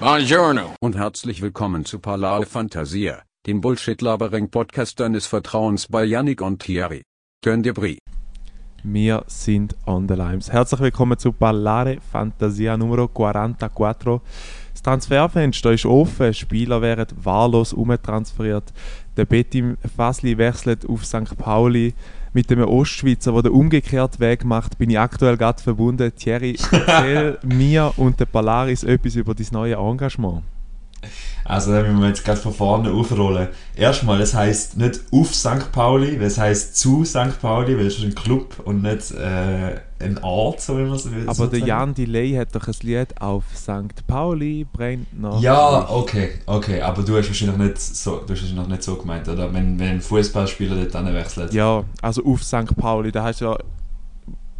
Buongiorno. und herzlich willkommen zu Palao Fantasia, dem Bullshit-Labering-Podcast deines Vertrauens bei Yannick und Thierry. Turn de Brie. Wir sind on the limes. Herzlich willkommen zu Ballare Fantasia Numero 44. Das Transferfenster ist offen, Spieler werden wahllos umtransferiert. Der Betim Fasli wechselt auf St. Pauli. Mit dem Ostschweizer, der den umgekehrten Weg macht, bin ich aktuell gerade verbunden. Thierry, erzähl mir und der Polaris etwas über dein neue Engagement. Also da müssen wir jetzt gerade von vorne aufrollen. Erstmal, es heisst nicht auf St. Pauli, es heisst zu St. Pauli, weil es ist ein Club und nicht äh, ein Ort, so wie man es will. Aber der Jan Delay hat doch ein Lied auf St. Pauli, brennt noch. Ja, okay, okay, aber du hast wahrscheinlich nicht so, du hast wahrscheinlich nicht so gemeint, oder? Wenn, wenn ein Fußballspieler dort wechselt. Ja, also auf St. Pauli, da hast du ja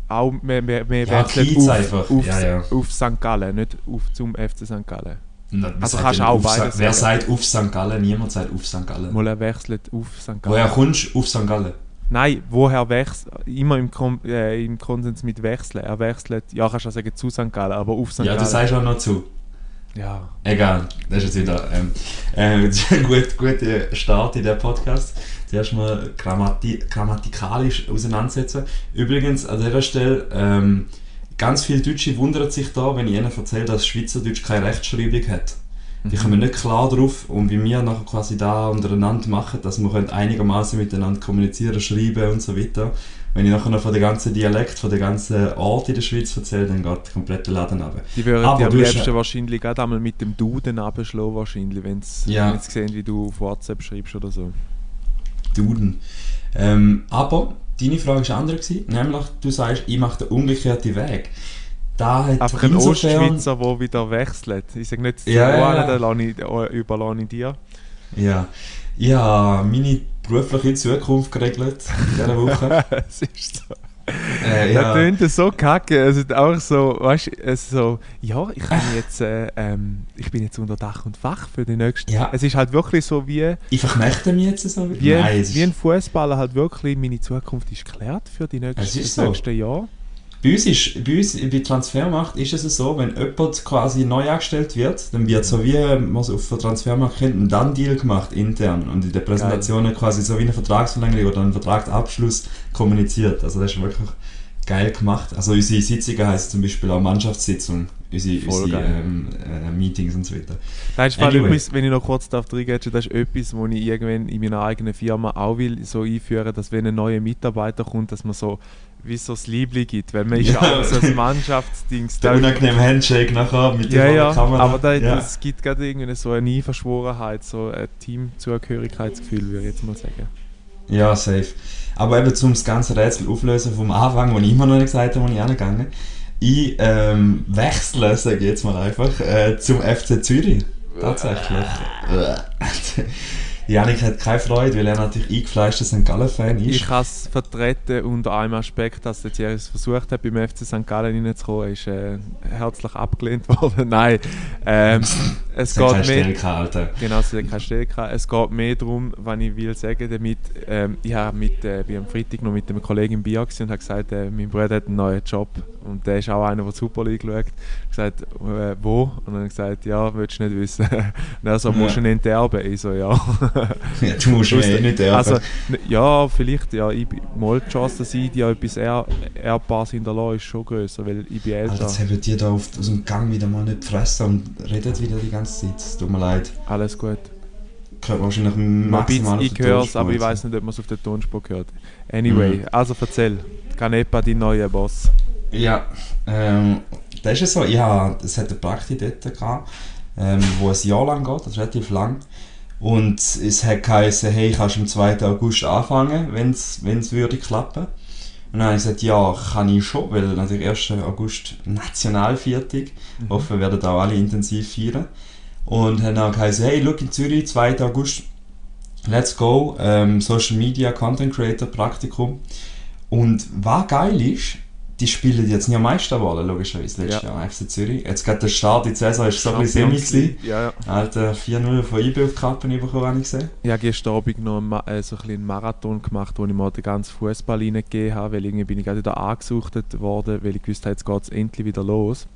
auch mehr, mehr, mehr Ja, wechselt auf, einfach. auf, Ja, ja. auf St. Gallen, nicht auf zum FC St. Gallen. Na, Also kannst auch beides. Wer sagt auf St. Gallen? Niemand sagt auf St. Gallen. Mal er wechselt auf St. Gallen. Woher kommst du auf St. Gallen? Nein, woher wechselt? Immer im, Kom äh, im Konsens mit wechseln. Er wechselt, ja, kannst du auch sagen zu St. Gallen, aber auf St. Ja, Gallen. du sagst auch noch zu. Ja. Egal, das ist jetzt wieder ähm, äh, gut, guter Start in den Podcast. Zuerst mal grammati grammatikalisch auseinandersetzen. Übrigens, an dieser Stelle, ähm, ganz viele Deutsche wundern sich da, wenn ich ihnen erzähle, dass Schweizerdeutsch keine Rechtschreibung hat. Die kommen nicht klar drauf und wie wir nachher quasi da untereinander machen, dass wir einigermaßen miteinander kommunizieren, schreiben und so weiter. Wenn ich nachher noch von der ganzen Dialekt, von der ganzen Ort in der Schweiz erzähle, dann geht der komplette Laden runter. Die würden Aber am liebsten wahrscheinlich gerade einmal mit dem Duden abschlagen, wahrscheinlich, wenn sie Ja. sehen, wie du auf WhatsApp schreibst oder so. Duden. Ähm, aber deine Frage war andere, nämlich du sagst, ich mache den umgekehrten Weg. Da hat Einfach ein Ostschweizer, der wieder wechselt. Ich sage nicht, Ja, ja, ja. den lasse ich, äh, überlasse ich dir. Ja. Ich habe meine berufliche Zukunft geregelt in dieser Woche. es ist so. äh, Das ja, tönt so kacke. Es ist auch so, weißt du, so, ja, ich bin jetzt, äh, ähm, ich bin jetzt unter Dach und Fach für die nächste. Ja. Es ist halt wirklich so wie, ich verknechte mich jetzt so. wie, Nein, wie ein Fußballer halt wirklich, meine Zukunft ist geklärt für die nächste, Es ist das so. nächste Jahr. Bei uns ist, bei uns bei Transfermarkt ist es so, wenn jemand quasi neu angestellt wird, dann wird so wie man es auf der Transfermarkt kennt, ein Done-Deal gemacht intern und in der Präsentation quasi so wie eine Vertragsverlängerung oder ein Vertragsabschluss kommuniziert. Also das ist wirklich geil gemacht. Also unsere Sitzungen heisst zum Beispiel auch Mannschaftssitzung, unsere, Voll unsere ähm, äh, Meetings und so weiter. Das ist Anyway. etwas, wenn ich noch kurz darf reingehen, das ist etwas, wo ich irgendwann in meiner eigenen Firma auch will so einführen, dass wenn ein neuer Mitarbeiter kommt, dass man so wie so das Liebling gibt, weil man ist ja Ja. auch so ein Mannschaftsdings. Der Da- unangenehme Handshake nachher mit Ja, der ja, Kamera. aber da, ja. das gibt gerade irgendwie so eine Einverschworenheit, so ein Teamzugehörigkeitsgefühl, würde ich jetzt mal sagen. Ja, safe. Aber eben zum das ganze Rätsel auflösen vom Anfang, wo ich immer noch nicht gesagt habe, wo ich angegangen Ich ähm, wechsle, sage ich jetzt mal einfach, äh, zum FC Zürich. Tatsächlich. Janik hat keine Freude, weil er natürlich eingefleischter St. Gallen-Fan ist. Ich kann es vertreten unter einem Aspekt, dass der Thierry es versucht hat, beim FC St. Gallen reinzukommen, ist äh, herzlich abgelehnt worden. Nein, ähm, es Es hat keine geht mehr... Alter. Genau, es hat keine gehabt. Es geht mehr darum, was ich will sagen damit. Ähm, ich habe mit, äh, bin am Freitag noch mit einem Kollegen im Bier und habe gesagt, äh, mein Bruder hat einen neuen Job und der ist auch einer, der die Super League schaut. Ich habe gesagt, äh, wo? Und dann gesagt, ja, willst du nicht wissen. und er so, musst du ihn enterben? Ich so, ja. Du musst mich eh nicht Also, erben. n- ja, vielleicht, ja, ich bin mal die Chance, dass ich dir etwas ehr, Erbbares hinterlasse, ist schon grösser, weil ich bin Alter, älter. jetzt haben die da auf, aus dem Gang wieder mal nicht gefressen und redet wieder die ganze Zeit. Es tut mir leid. Alles gut. Gehört wahrscheinlich Ein maximal ich höre es, aber ich weiß nicht, ob man es auf der Tonspur hört. Anyway, Mhm. also erzähl. Canepa, dein neuer Boss. Ja, ähm, das ist ja so, ich habe, es hat eine Praktik dort gehabt, ähm, wo ein Jahr lang geht, das ist relativ lang. Und es hat geheißen, hey, kannst du am 2. August anfangen, wenn es würde klappen. Und dann habe ich gesagt, ja, kann ich schon, weil natürlich 1. August Nationalviertag. Mhm. Hoffen, wir werden auch alle intensiv feiern. Und haben dann geheißen, hey, look in Zürich, 2. August, let's go, ähm, Social Media Content Creator Praktikum. Und was geil ist, die spielen jetzt nicht am Meisterwahlen, logischerweise, letztes Ja. Jahr FC Zürich. Jetzt gerade der Start in die Saison ist so ein bisschen semi. Ja, ja. Alter, 4-0 von IB auf die Kappen bekommen, habe ich gesehen. Ich habe gestern Abend noch einen, äh, so ein bisschen einen Marathon gemacht, wo ich mal den ganzen Fußball reingegeben habe, weil irgendwie bin ich gerade wieder angesuchtet worden, weil ich gewusst habe, jetzt geht es endlich wieder los.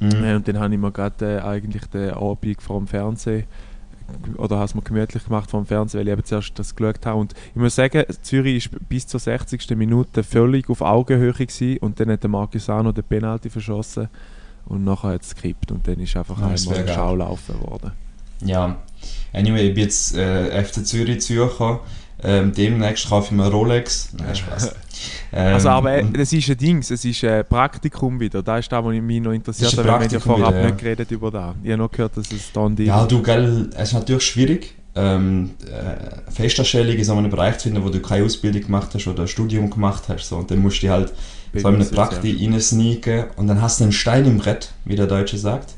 Mhm. Äh, und dann habe ich mir gerade äh, eigentlich den Abend vor dem Fernsehen oder habe es mir gemütlich gemacht vor dem Fernsehen, weil ich eben zuerst das geschaut habe. Und ich muss sagen, Zürich war bis zur 60. Minute völlig auf Augenhöhe gewesen, und dann hat der Marquisano den Penalty verschossen und nachher hat es gekippt und dann ist einfach Ja, einmal ein geil. Schaulaufen worden. Ja. Anyway, ich bin jetzt äh, FC Zürich Zürcher. Ähm, demnächst kaufe ich mir Rolex. Nein, Spaß. Ähm, Also aber äh, das ist ein Ding, es ist ein Praktikum wieder. Da ist das, was mich noch interessiert hat, wir haben ja vorab wieder, ja. nicht geredet über das. Ich habe noch gehört, dass es da ein Ding Ja, du, gell, es ist natürlich schwierig, ähm, äh, Festanstellung in so einem Bereich zu finden, wo du keine Ausbildung gemacht hast oder ein Studium gemacht hast. So. Und dann musst du halt so in eine Praktik reinsneaken und dann hast du einen Stein im Brett, wie der Deutsche sagt.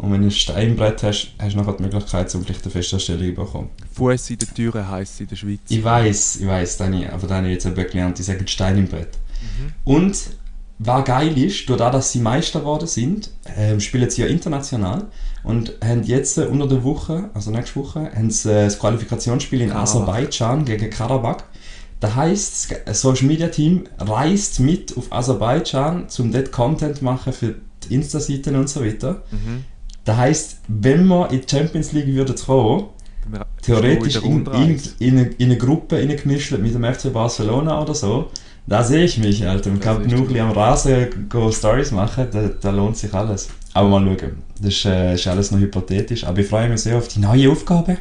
Mhm. Und wenn du einen Stein im Brett hast, hast du nachher die Möglichkeit, um vielleicht eine Festanstellung zu bekommen. Fuß in der Türe heisst es in der Schweiz. Ich weiß, ich weiß, Dani, aber ich jetzt eben gelernt, die sagen Stein im Brett. Und was geil ist, durch das, dass sie Meister geworden sind, ähm, spielen sie ja international und haben jetzt äh, unter der Woche, also nächste Woche, haben sie äh, das Qualifikationsspiel in Karabach. Aserbaidschan gegen Karabakh. Das heisst, das Social Media Team reist mit auf Aserbaidschan, um dort Content zu machen für die Insta-Seiten und so weiter. Mhm. Das heisst, wenn wir in die Champions League würden kommen, theoretisch in, in in, eine, in eine Gruppe reingemischt mit dem FC Barcelona oder so. Da sehe ich mich, Alter. Ich ist nur ein am Rasen go Stories machen, da, da lohnt sich alles. Aber mal schauen. Das ist, äh, ist alles noch hypothetisch. Aber ich freue mich sehr auf die neue Aufgabe.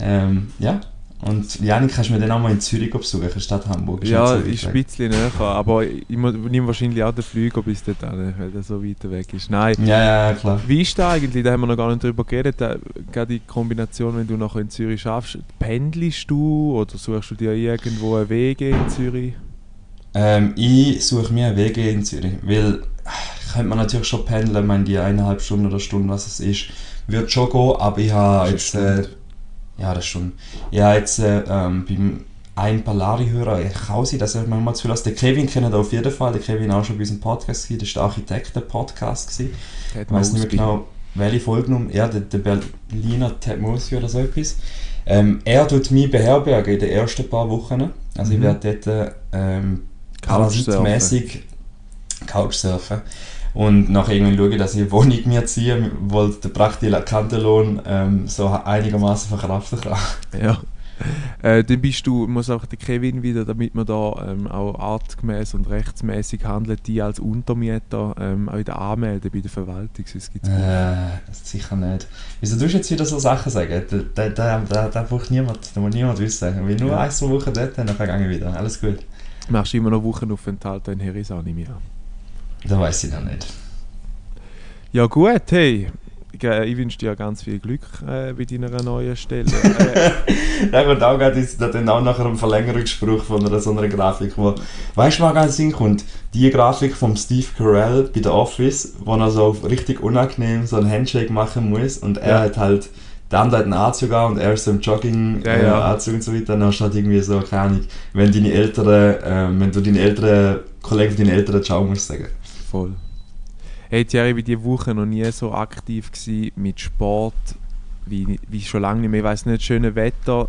Ähm, ja. Und Janik, kannst du mir dann auch mal in Zürich besuchen, Stadt Hamburg? Ja, so weit ist ein bisschen näher, aber ich nehme wahrscheinlich auch den Flüger bis dorthin, weil der so weit weg ist. Nein. Ja, ja, klar. Wie ist das eigentlich? Da haben wir noch gar nicht drüber geredet. Da, gerade die Kombination, wenn du nachher in Zürich schaffst, pendelst du oder suchst du dir irgendwo einen Weg in Zürich? Ähm, ich suche mir einen Weg in Zürich, weil könnte man natürlich schon pendeln, ich meine die eineinhalb Stunden oder Stunde, was es ist, wird schon gehen, aber ich habe jetzt, äh, ja das schon, ich habe jetzt äh, ähm, beim ein Palari-Hörer, ich kann sein, dass er manchmal zu lassen. Den Kevin kennt auf jeden Fall, der Kevin auch schon bei unserem Podcast gewesen, das war der Architekten-Podcast Ich weiß nicht mehr genau, welche Folgenummer. Ja, der, der Berliner Ted Mosby oder so etwas. Ähm, er tut mich beherbergen in den ersten paar Wochen. Also ich Mhm. werde dort ähm, Couchsurfen. Couchsurfen. Und nachher irgendwann schauen, dass ich eine Wohnung mir ziehe, wo der praktikante Lohn ähm, so einigermaßen verkraften kann. Ja. Äh, dann bist du, muss auch der Kevin wieder, damit man da ähm, auch artgemäß und rechtsmäßig handelt, die als Untermieter ähm, auch wieder anmelden bei der Verwaltung. Sonst gibt's Äh, sicher nicht. Wieso tust du jetzt wieder so Sachen sagen? Da, da, da, da, braucht niemand, da muss niemand wissen. Ich will nur Ja. ein, zwei Wochen dort, dann gehe ich wieder. Alles gut. Machst du immer noch Wochenaufenthalte in ich an. Da weiß ich noch nicht. Ja gut, hey. Ich, äh, ich wünsche dir ganz viel Glück äh, bei deiner neuen Stelle. äh, Da kommt auch gerade da dann auch nachher ein Verlängerungsspruch von einer, so einer Grafik, wo, weißt du, was ganz Sinn kommt? Die Grafik vom Steve Carell bei The Office, wo er so richtig unangenehm so einen Handshake machen muss und er Ja. hat halt, der andere hat einen Anzug an und er ist so im Jogging Ja, äh, ja. Anzug und so weiter, dann hast du halt irgendwie so, keine Ahnung, wenn deine Eltern, ähm, wenn du deine Eltern, Kollegen von deinen Eltern Ciao musst sagen. Voll. Hey Thierry, ich war diese Woche noch nie so aktiv mit Sport wie, wie schon lange nicht mehr. Ich weiss nicht, schönes Wetter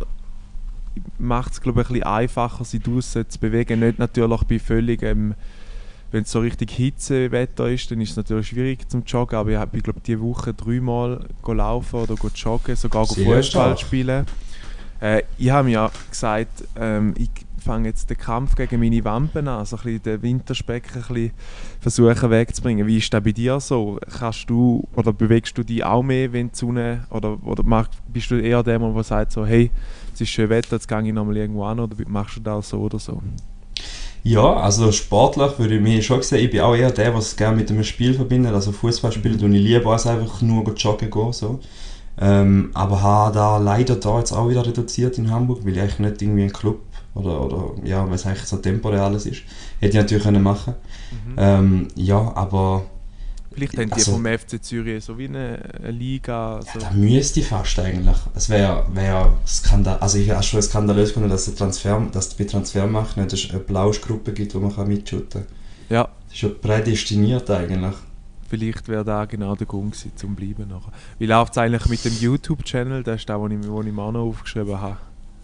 macht es glaube ich ein bisschen einfacher, sich draußen zu bewegen. Nicht natürlich bei völligem, wenn es so richtig Hitzewetter ist, dann ist es natürlich schwierig zum Joggen, aber ich habe glaube diese Woche dreimal laufen oder joggen, sogar Fußball spielen. Äh, ich habe mir ja gesagt, ähm, ich fange jetzt den Kampf gegen meine Wampen an, so ein bisschen den Winterspeck ein bisschen versuchen wegzubringen. Wie ist das bei dir so? Kannst du oder bewegst du dich auch mehr, wenn die Sonne oder, oder mach, bist du eher der, der sagt so, hey, es ist schön Wetter, jetzt gehe ich nochmal irgendwo an oder machst du das so oder so? Ja, also sportlich würde ich mich schon sehen, ich bin auch eher der, der es gerne mit einem Spiel verbindet. Also Fußball spielen tue ich lieber als einfach nur joggen gehen. So. Ähm, aber habe da leider da jetzt auch wieder reduziert in Hamburg, weil ich nicht irgendwie ein Club oder, oder ja, was eigentlich so temporär alles ist. Hätte ich natürlich können machen ähm, Ja, aber Vielleicht haben die Also- vom FC Zürich so wie eine, eine Liga. So. da müsste ich fast eigentlich. Es wäre wär skandal, also ich habe schon skandalös gefunden, dass der Transfer, dass es bei Transfer machen, dass es eine Blauschgruppe gibt, wo man kann mitschütten kann. Ja, Das ist schon prädestiniert eigentlich. vielleicht wäre da genau der Grund gewesen, zum bleiben nachher. Wie läuft es eigentlich mit dem YouTube-Channel? Das ist der, den ich, den ich mir auch noch aufgeschrieben habe.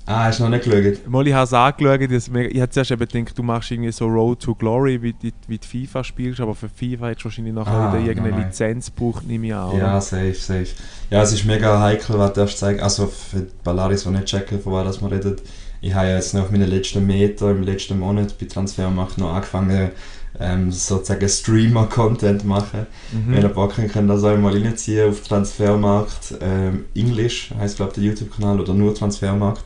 Ah, hast du noch nicht geschaut? Mal, ich habe es angeschaut, ich habe zuerst eben gedacht, du machst irgendwie so Road to Glory, wie, du- wie du FIFA spielst, aber für FIFA hättest du wahrscheinlich nachher Ah, wieder irgendeine nein. Lizenz gebraucht, nehme ich an. Ja, safe, safe. Ja, es ist mega heikel, was du darfst zeigen. Also für die Ballaris, die nicht checken, von was wir reden. Ich habe ja jetzt noch auf meinen letzten Meter im letzten Monat bei Transfermarkt noch angefangen, ähm, sozusagen Streamer-Content machen. Mhm. Wenn ihr Bock habt, könnt ihr das auch mal reinziehen auf Transfermarkt. Ähm, Englisch heisst, glaube ich, der YouTube-Kanal oder nur Transfermarkt.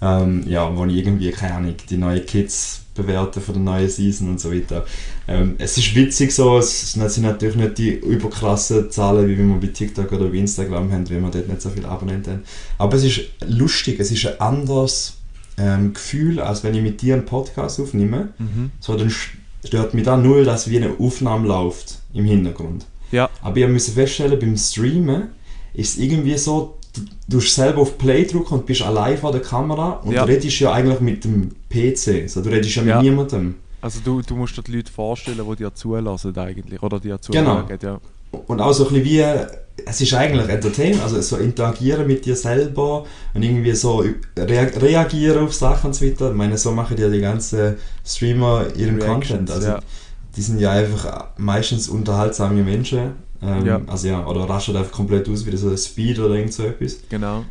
Ähm, ja, wo ich irgendwie, keine Ahnung, die neuen Kids bewerte von der neuen Season und so weiter. Ähm, es ist witzig so, es sind natürlich nicht die überkrassen Zahlen, wie wir bei TikTok oder bei Instagram haben, weil wir dort nicht so viele Abonnenten haben. Aber es ist lustig, es ist ein anderes ähm, Gefühl, als wenn ich mit dir einen Podcast aufnehme. Mhm. So, dann stört mich da null, dass wie eine Aufnahme läuft im Hintergrund. Ja, Aber ich musste feststellen, beim Streamen ist es irgendwie so, du, selber auf Play drücken und bist allein vor der Kamera und Ja. du redest ja eigentlich mit dem PC. So, du redest ja mit Ja. niemandem. also du, du musst dir die Leute vorstellen, die dir zulassen eigentlich, oder dir zuhören. Genau. Ja. Und auch so ein bisschen wie, es ist eigentlich Entertainment, also so interagieren mit dir selber und irgendwie so rea reagieren auf Sachen und so weiter. Ich meine, so machen ja die ganzen Streamer ihren Reactions, Content. Also, ja. Die sind ja einfach meistens unterhaltsame Menschen. Ähm, Ja. Also ja, oder raschen einfach komplett aus wie so ein Speed oder irgend so etwas. Genau.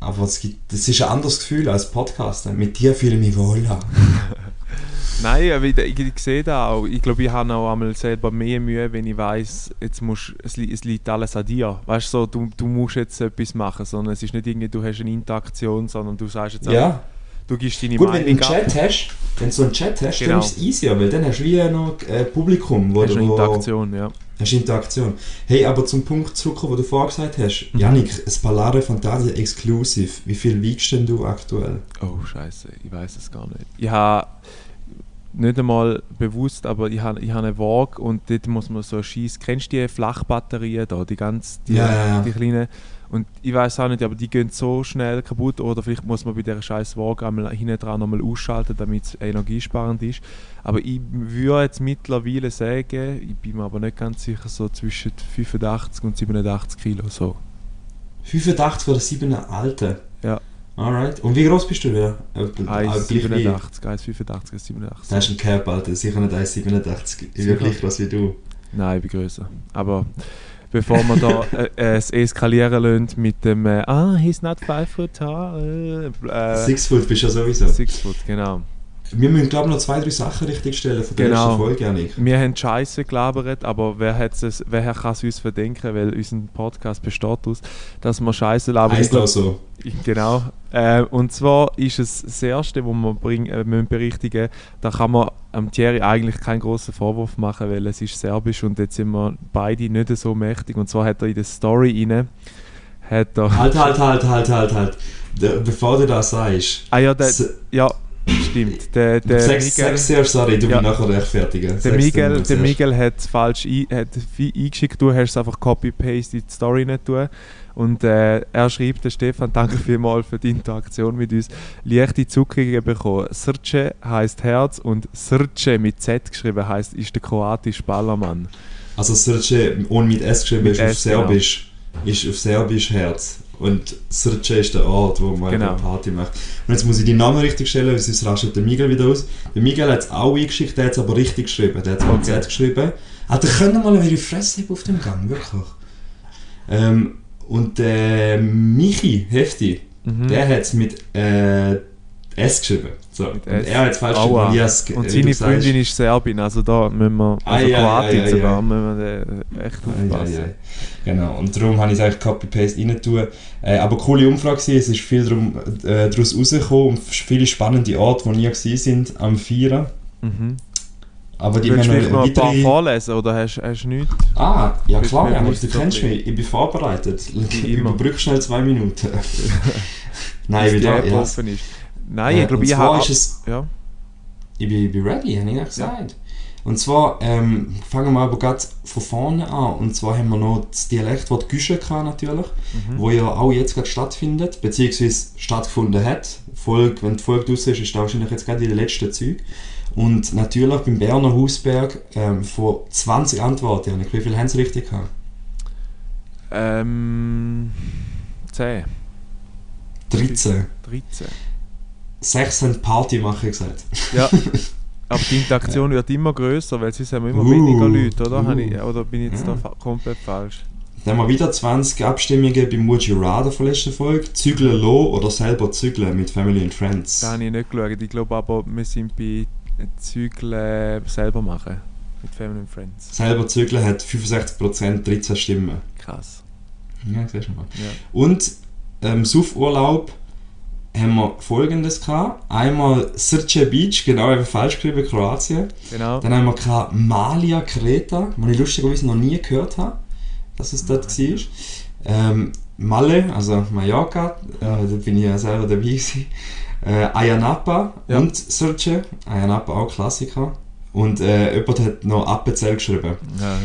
Aber es gibt, das ist ein anderes Gefühl als Podcast. Mit dir fühle ich mich wohler. Nein, aber ich, ich, ich sehe das auch. Ich glaube, ich habe auch einmal selber mehr Mühe, wenn ich weiß, jetzt musst, es, es liegt alles an dir. Weißt du, so, du, du musst jetzt etwas machen, sondern es ist nicht irgendwie, du hast eine Interaktion, sondern du sagst jetzt Ja. einfach, du gibst deine Gut, wenn du einen Meinung. Chat hast, wenn du so einen Chat hast, Genau. dann ist es easier, weil dann hast du wie noch äh, Publikum, wo, Hast du- Interaktion, ja. Hast Interaktion. Hey, aber zum Punkt zurückkommen, wo du vorher gesagt hast. Mhm. Janik, ein Ballare Fantasia Exclusive. Wie viel wiegst denn du aktuell? Oh, scheiße, ich weiß es gar nicht. Ich habe nicht einmal bewusst, aber ich habe ich habe eine Waage und dort muss man so schießen. Kennst du die Flachbatterien da, die ganz, die, ja. die kleinen? Und ich weiß auch nicht, aber die gehen so schnell kaputt oder vielleicht muss man bei dieser scheiß Waage einmal hinten dran nochmal ausschalten, damit es energiesparend ist. Aber ich würde jetzt mittlerweile sagen, ich bin mir aber nicht ganz sicher, so zwischen 85 und 87 Kilo so. 85 oder 7 Alte? Ja. Alright. Und wie groß bist du ich. 1,87, 1,85, 1,87. Das ist ein Cap, Alter. Sicher nicht 1,87. Ich bin gleich groß wie du. Nein, ich bin größer. Aber bevor wir da äh, es eskalieren lassen mit dem äh, Ah, he's not five foot tall. Äh, Foot bist du ja sowieso. six foot, genau. Wir müssen, glaube ich, noch zwei, drei Sachen richtigstellen von der Genau. letzten Folge, Janik. Wir haben Scheiße gelabert, aber wer, hat's es, wer kann es uns verdenken, weil unser Podcast besteht aus, dass wir Scheiße labern. Heißt auch so. Genau. Äh, und zwar ist es das Erste, was wir bring, äh, müssen berichtigen da kann man am Thierry eigentlich keinen großen Vorwurf machen, weil es ist Serbisch und jetzt sind wir beide nicht so mächtig. Und zwar hat er in der Story rein, hat er... Halt, halt, halt, halt, halt, halt. Bevor du das sagst. Ah ja, der, s- ja, stimmt. Der, der Sag Miguel, sag sehr sorry, du Ja. mich nachher rechtfertigen. der Miguel, der. Miguel hat es falsch ein, hat eingeschickt, du hast es einfach copy-paste in die Story nicht tun. Und äh, er schreibt, der Stefan, danke vielmals für die Interaktion mit uns. Leichte Zuckungen bekommen. Srce heißt Herz und Srce mit Z geschrieben heißt, ist der kroatische Ballermann. Also Srce, ohne mit S geschrieben, Mit ist auf S, genau. Serbisch. Ist auf Serbisch Herz. Und Srce ist der Ort, wo man Genau. eine Party macht. Und jetzt muss ich die Namen richtig stellen, weil sonst rastet der Miguel wieder aus. Der Miguel hat es auch eingeschickt, der hat es aber richtig geschrieben. Der hat es Okay. Z geschrieben. Ah, der könnte mal eine Fresse auf dem Gang, wirklich. Ähm, und der Michi Hefti, Mhm. der hat es mit äh, S geschrieben. So. Und er hat es falsch Aua. ge- Und wie seine sagst. Freundin ist Serbin, also da müssen wir, also ja, Kroatin ja, ja, sogar, müssen wir echt aufpassen. Genau, und darum habe ich es eigentlich Copy-Paste rein tun. Äh, aber coole Umfrage war, es ist viel drum, äh, daraus rausgekommen und viele spannende Orte, wo nie gewesen sind, am Feiern. Mhm. Aber die Willst haben vielleicht noch ein paar vorlesen oder hast hast du nichts? Ah, ja klar, bewusst, du kennst mich, ich bin vorbereitet. immer. Überbrück schnell zwei Minuten. Nein, ich die bin da, ja. offen ist. Nein, Äh, ich glaube, ich habe... Ja. Ich bin, ich bin ready, habe ich ja gesagt. Und zwar ähm, fangen wir aber gerade von vorne an. Und zwar haben wir noch das Dialekt, das die Güsche natürlich, Mhm. wo ja auch jetzt gerade stattfindet, beziehungsweise stattgefunden hat. Folge, wenn die Folge draus ist, ist das wahrscheinlich jetzt gerade in den letzten Zügen. Und natürlich beim Berner Hausberg ähm, von 20 Antworten, Janik, wie viele haben sie richtig gehabt? Ähm... 10. 13. 13. Sechs haben Party machen gesagt. Ja. Aber die Interaktion wird immer größer, weil sonst haben wir immer Uh, weniger Leute, oder? uh. Ich, oder bin ich jetzt Ja. da fa komplett falsch? Dann haben wir wieder 20 Abstimmungen You Rather von letzter Folge. Zügeln lassen oder selber zügeln mit Family and Friends. Da habe ich nicht geschaut. Ich glaube aber, wir sind bei Zügeln selber machen. Mit Family and Friends. Selber zügeln hat 65%, 13 Stimmen. Krass. Ja, siehst du mal. Ja. Und ähm, Suffurlaub haben wir folgendes gehabt. Einmal Srce Beach, genau eben falsch geschrieben, Kroatien. Genau. Dann haben wir gehabt Malia Kreta, was ich lustigerweise noch nie gehört habe, dass es dort war. Ähm, Malle, also Mallorca, äh, da bin ich ja selber dabei gewesen. Äh, Ayanapa Ja. und Srce, Ayanapa auch Klassiker. Und äh, jemand hat noch Appenzell geschrieben. Ja,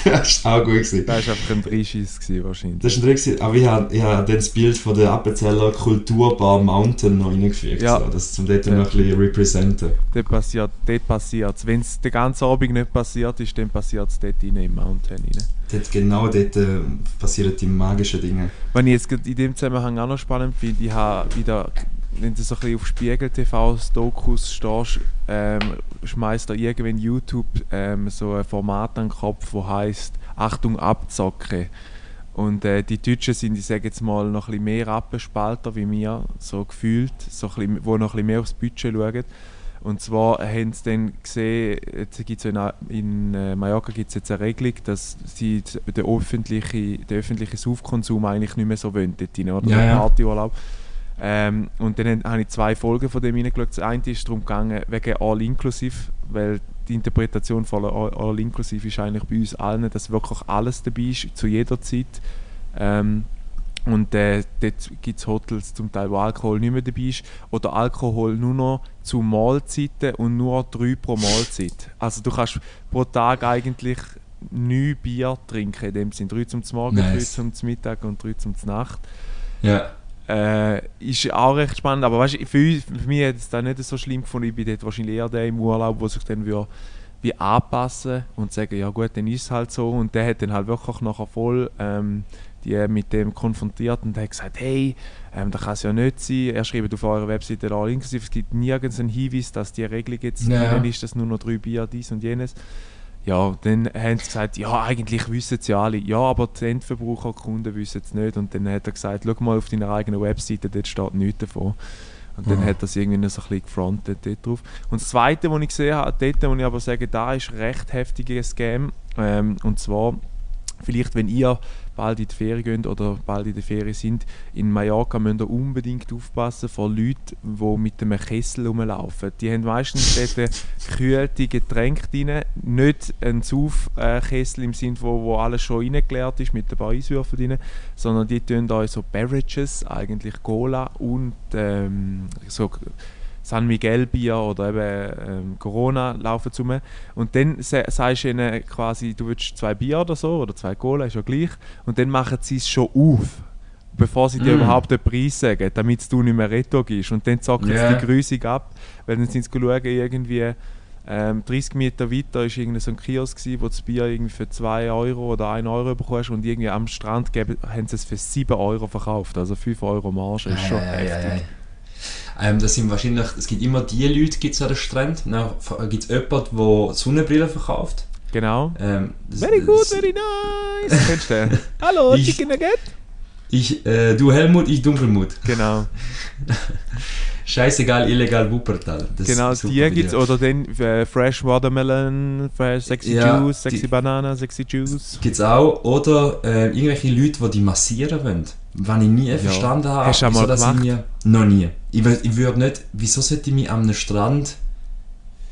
das, war auch gut. Gewesen. das war einfach ein Dreischiss gewesen, wahrscheinlich. Das ist ein gewesen, aber ich habe, ich habe dann das Bild von der Appenzeller Kulturbar Mountain noch reingefügt, Ja. so, das zum dort Ja. noch ein bisschen representen. Dort passiert dort passiert's. Wenn es den ganzen Abend nicht passiert ist, dann passiert es dort rein, im Mountain rein. Dort, genau dort äh, passieren die magischen Dinge. Was ich jetzt in dem Zusammenhang auch noch spannend finde, ich habe wieder, wenn du so ein bisschen auf Spiegel TV Dokus stehst, ähm, schmeißt da irgendwann YouTube ähm, so ein Format an den Kopf, wo heißt Achtung Abzocke. Und äh, die Deutschen sind, ich sage jetzt mal, noch ein bisschen mehr Rappespalter wie mir, so gefühlt, so ein bisschen, wo noch ein bisschen mehr aufs Budget schauen. Und zwar haben sie dann gesehen, jetzt gibt's in, in äh, Mallorca gibt es jetzt eine Regelung, dass sie den öffentlichen, den öffentlichen Saufkonsum eigentlich nicht mehr so wollen dort rein, oder? Ja, ja. Partyurlaub. Ähm, und dann habe ich zwei Folgen von dem reingeschaut. Das eine ist darum gegangen, wegen All-Inclusive, weil die Interpretation von All- All-Inclusive ist eigentlich bei uns allen, dass wirklich alles dabei ist, zu jeder Zeit. Ähm, und äh, dort gibt es Hotels zum Teil, wo Alkohol nicht mehr dabei ist. Oder Alkohol nur noch zu Mahlzeiten und nur drei pro Mahlzeit. Also du kannst pro Tag eigentlich neun Bier trinken, in dem Sinn. Drei zum Morgen, Nice. drei zum Mittag und drei zum Nacht. Ja. Äh, ist auch recht spannend, aber weißt, für, uns, für mich hat es da nicht so schlimm gefunden. Ich bin dort wahrscheinlich eher der im Urlaub, der sich dann würde, wie anpassen und sagen, ja gut, dann ist es halt so. Und der hat dann halt wirklich nachher voll ähm, die mit dem konfrontiert und hat gesagt, hey, ähm, das kann es ja nicht sein. Er schreibt auf eurer Webseite all inklusive, es gibt nirgends einen Hinweis, dass die Regelung jetzt Ja. ist, dass nur noch drei Bier, dies und jenes. Ja, dann haben sie gesagt, ja, eigentlich wissen es ja alle. Ja, aber die Endverbraucher, die Kunden wissen es nicht. Und dann hat er gesagt, schau mal auf deiner eigenen Webseite, dort steht nichts davon. Und dann Mhm. hat er es irgendwie noch so ein bisschen gefrontet dort drauf. Und das Zweite, was ich gesehen habe, dort muss ich aber sagen, da ist recht heftiger Scam. Ähm, und zwar, vielleicht wenn ihr bald in die Ferien geht oder bald in der Ferien sind, in Mallorca müsst ihr unbedingt aufpassen vor Leuten, die mit einem Kessel rumlaufen. Die haben meistens dort gekühlte Getränke drin, nicht einen Saufkessel im Sinne, wo, wo alles schon reingeleert ist mit ein paar Eiswürfeln drin, sondern die tun da so Beverages, eigentlich Cola und ähm, so San Miguel Bier oder eben ähm, Corona laufen zu mir. Und dann sa- sagst du ihnen quasi, du willst zwei Bier oder so oder zwei Cola, ist ja gleich. Und dann machen sie es schon auf, bevor sie dir Mm. überhaupt den Preis sagen, damit du nicht mehr Retto gibst. Und dann zocken Ja. sie die Grüßung ab, weil dann sind sie schauen, irgendwie ähm, 30 Meter weiter ist irgendwie so ein Kiosk gewesen, wo das Bier irgendwie für 2 Euro oder 1 Euro bekommst und irgendwie am Strand geben, haben sie es für 7 Euro verkauft. Also 5 Euro Marge ist schon heftig. Ähm, das sind wahrscheinlich, es gibt immer die Leute gibt's an den Stränden, dann gibt es jemanden, der Sonnenbrillen verkauft. Genau. Ähm, das- Very good, das- very nice. Kennst du? Hallo, Ich- Chicken Nugget? Ich, äh, du Helmut, ich Dunkelmut. Genau, Scheißegal, illegal Wuppertal. Das genau die gibt es. Oder den äh, Fresh Watermelon, fresh Sexy Ja, Juice, Sexy die- Banana, Sexy Juice. Gibt es auch. Oder äh, irgendwelche Leute, die die massieren wollen. Was ich nie verstanden habe. Hast du wieso das? Ich mir, noch nie. Ich, ich würde nicht, wieso sollte ich mich am Strand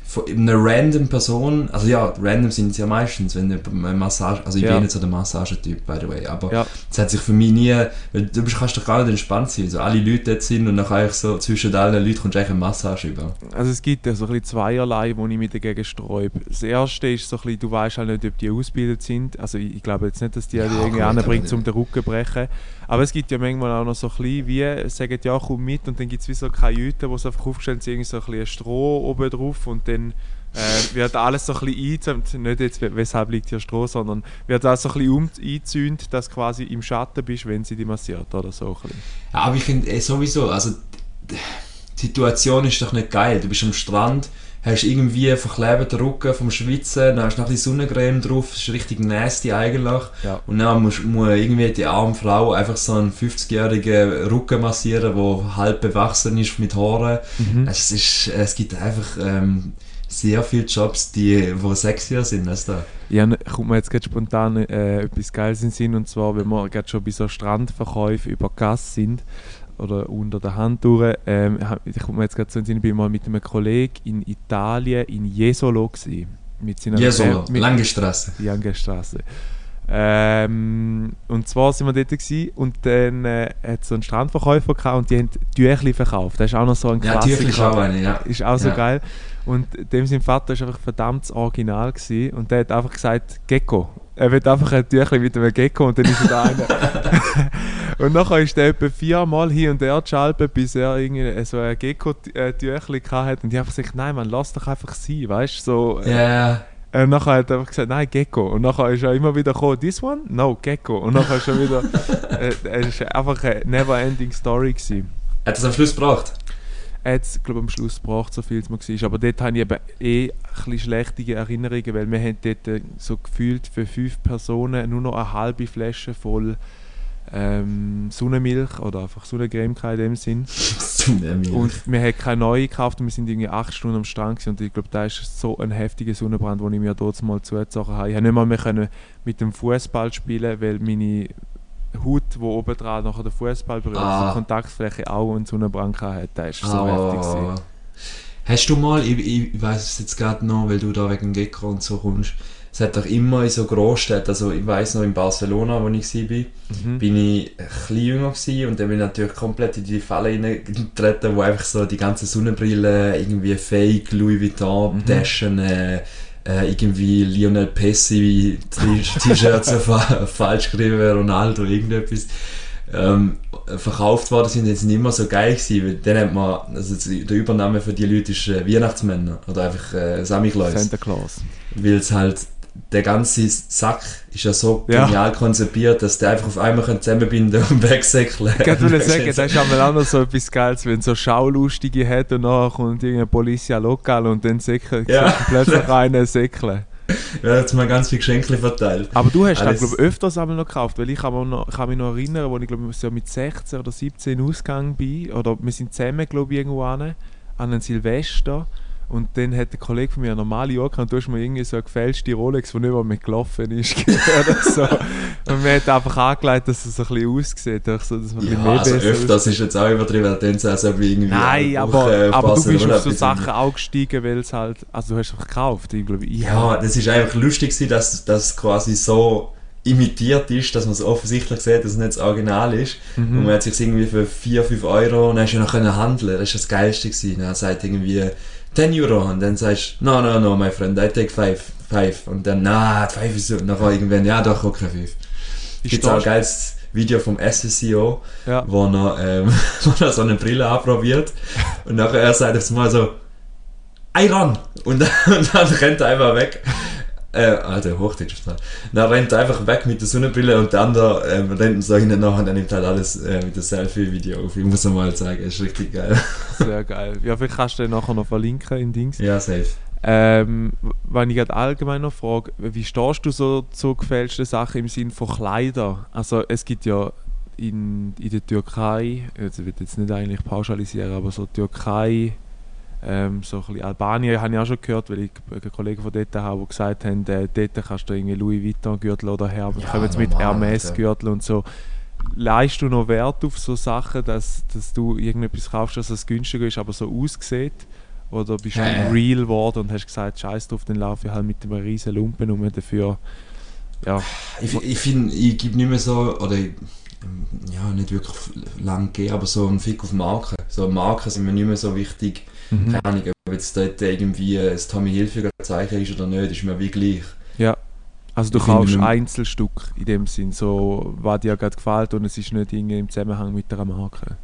von einer random Person, also ja, random sind es ja meistens, wenn eine Massage, also ich Ja. bin nicht so der Massagetyp, by the way, aber Ja. es hat sich für mich nie, weil du kannst doch gar nicht entspannt sein, so alle Leute dort sind und dann eigentlich so zwischen allen Leuten kommst du eigentlich eine Massage über. Also es gibt ja so ein bisschen zweierlei, wo ich mich dagegen sträube. Das erste ist so ein bisschen, du weißt halt nicht, ob die ausgebildet sind. Also ich, ich glaube jetzt nicht, dass die Ja, die irgendwie anbringt, um den Rücken zu brechen. Aber es gibt ja manchmal auch noch so ein bisschen wie, sagen ja, komm mit und dann gibt es wie so Kajüten, wo so einfach aufgestellt sind, irgendwie so ein bisschen Stroh oben drauf und dann äh, wird alles so ein bisschen eingezäumt, nicht jetzt, weshalb liegt hier Stroh, sondern wird alles so ein bisschen um eingezäunt, dass du quasi im Schatten bist, wenn sie dich massiert oder so. Ein bisschen. Ja, aber ich finde eh sowieso, also die Situation ist doch nicht geil. Du bist am Strand, hast irgendwie verklebten Rücken vom Schwitzen, dann hast du noch bisschen Sonnencreme drauf, das ist richtig nasty eigentlich. Ja. Und dann muss, muss irgendwie die arme Frau einfach so einen 50-jährigen Rücken massieren, der halb bewachsen ist mit Haaren. Mhm. Es, ist, es gibt einfach ähm, sehr viele Jobs, die wo sexier sind als da. Ja, kommt mir jetzt gerade spontan äh, etwas Geiles in den Sinn, und zwar, wenn wir gerade schon bei so Strandverkäufen über Gas sind, oder unter der Hand durch, ähm, ich komme jetzt gerade so in Sinn, ich bin mal mit einem Kollegen in Italien, in Jesolo gewesen, mit seiner Jesolo, mit, lange Straße. die Angestraße. Ähm, und zwar sind wir dort gewesen, und dann äh, hat so einen Strandverkäufer gehabt und die haben Tüchli verkauft. Das ist auch noch so ein Ja, Klassiker. Auch eine, ja. Ist auch so Ja. geil. Und dem sein Vater ist einfach verdammt Original gewesen, und der hat einfach gesagt Gecko. Er will einfach ein Tüchli mit einem Gecko und dann ist er da einer. und nachher ist der etwa viermal hin und her geschaltet, bis er irgendwie so ein Gecko-Tüchli hatte. Und ich habe gesagt, nein, man, lass doch einfach sein, weißt du? So, äh, Ja, äh, nachher hat er einfach gesagt, nein, Gecko. Und nachher ist er immer wieder gekommen, this one? No, Gecko. Und nachher ist er wieder, äh, es war einfach eine never-ending Story. Gewesen. hat es am Schluss gebracht? Hat es, glaube am Schluss gebracht, so viel es mir war. Aber dort habe ich eben eh ein schlechte Erinnerungen, weil wir haben dort äh, so gefühlt für fünf Personen nur noch eine halbe Flasche voll ähm, Sonnenmilch oder einfach Sonnencreme in dem Sinn. Und wir haben keine neue gekauft und wir sind irgendwie acht Stunden am Strand gewesen. und ich glaube, da ist so ein heftiger Sonnenbrand, den ich mir dort mal zugezogen habe. Ich habe nicht mal mehr können mit dem Fußball spielen, weil meine Haut, die oben dran nachher den Fußball berührt, Ah. die Kontaktfläche auch einen Sonnenbrand hatte. Das ist so heftig. Oh. gewesen. Hast du mal, ich, ich weiß es jetzt gerade noch, weil du da wegen Gecko und so kommst, es hat doch immer in so Großstädten, also ich weiß noch in Barcelona, wo ich war, Mhm. bin ich ein bisschen jünger gewesen und dann bin ich natürlich komplett in die Falle hineingetreten, wo einfach so die ganzen Sonnenbrillen, irgendwie Fake, Louis Vuitton, Mhm. Taschen, äh, äh, irgendwie Lionel Pessi T-Shirts falsch geschrieben, Ronaldo, irgendetwas. Ähm, verkauft worden sind, jetzt nicht immer so geil gewesen, weil dann hat man, also der Übernahme für die Leute ist äh, Weihnachtsmänner oder einfach äh, Samichlaus. Santa Claus. Weil es halt, der ganze Sack ist ja so Ja. genial konzipiert, dass der einfach auf einmal kann zusammenbinden und wegsäckeln Ich wollte sagen, das ist einmal auch noch so etwas Geiles, wenn so Schaulustige hat und nachher kommt irgendeine Polizia Lokal und dann säckelt Ja. plötzlich einer säckeln. Ja, jetzt mal ganz viele Geschenke verteilt. Aber du hast Alles- das, glaube ich, öfters einmal noch gekauft, weil ich kann, mich noch, kann mich noch erinnern, als ich glaube so mit 16 oder 17 ausgegangen bin, oder wir sind zusammen, glaube ich, irgendwo an, an einem Silvester und dann hat ein Kollege von mir eine normale Uhr und du hast mir irgendwie so eine gefälschte Rolex, die nicht mal mehr gelaufen ist, oder so. Und mir hat einfach angelegt, dass es so ein bisschen aussieht, so, dass man ein bisschen Ja, mehr also besser öfters ist jetzt auch übertrieben, dann ob ich irgendwie Nein, aber, Woche aber du bist auf so. Sachen auch gestiegen, weil es halt, also du hast es gekauft, ich glaube, ich Ja, das ist einfach lustig gewesen, dass das quasi so imitiert ist, dass man es offensichtlich sieht, dass es nicht das Original ist. Mhm. Und man hat sich irgendwie für 4, 5 Euro und dann hast du ja noch handeln. Das ist das Geilste gewesen. Dann sagt irgendwie 10 Euro und dann sagst du, no, no, no, my friend, I take 5. 5. Und dann, na, 5 ist so. Und nachher irgendwann, ja, doch, okay, 5. Wie Gibt auch ein geiles Video vom SSCO, Ja. wo er, ähm, wo er so eine Brille anprobiert und nachher er sagt jetzt mal so I run! Und dann, und dann rennt er einfach weg. Äh, Alter, Hochdeutsch. ist. Dann rennt er einfach weg mit der Sonnenbrille und der andere ähm, rennt so hinten nach und er nimmt halt alles äh, mit dem Selfie-Video auf. Ich muss mal sagen, ist richtig geil. Sehr geil. Ja, vielleicht kannst du den nachher noch verlinken in Dings. ja, safe. Ähm, wenn ich gerade allgemein noch frage, wie stehst du so zu gefälschten Sachen im Sinne von Kleider? Also es gibt ja in, in der Türkei, also ich will jetzt nicht eigentlich pauschalisieren, aber so Türkei, ähm, so ein bisschen Albanien habe ich auch schon gehört, weil ich einen Kollegen von dort habe, die gesagt haben, äh, dort kannst du irgendwie Louis Vuitton Gürtel oder her, Ja, kommen jetzt mit normal, Hermes Alter. Gürtel und so. Leist du noch Wert auf so Sachen, dass, dass du irgendetwas kaufst, dass es günstiger ist, aber so aussieht? Oder bist du Äh. real geworden und hast gesagt, scheiß drauf, dann laufe ich halt mit einem riesen Lumpen um dafür. Ja, Ich, ich finde, ich gebe nicht mehr so, oder ich, ja, nicht wirklich lang gegeben, aber so ein Fick auf Marken. So Marken sind mir nicht mehr so wichtig. Mhm. Keine Ahnung, ob jetzt dort irgendwie ein Tommy Hilfiger Zeichen ist oder nicht, ist mir wie gleich. ja. Also du kaufst man- Einzelstück in dem Sinn, so was dir gerade gefällt und es ist nicht irgendwie im Zusammenhang mit einer Marke.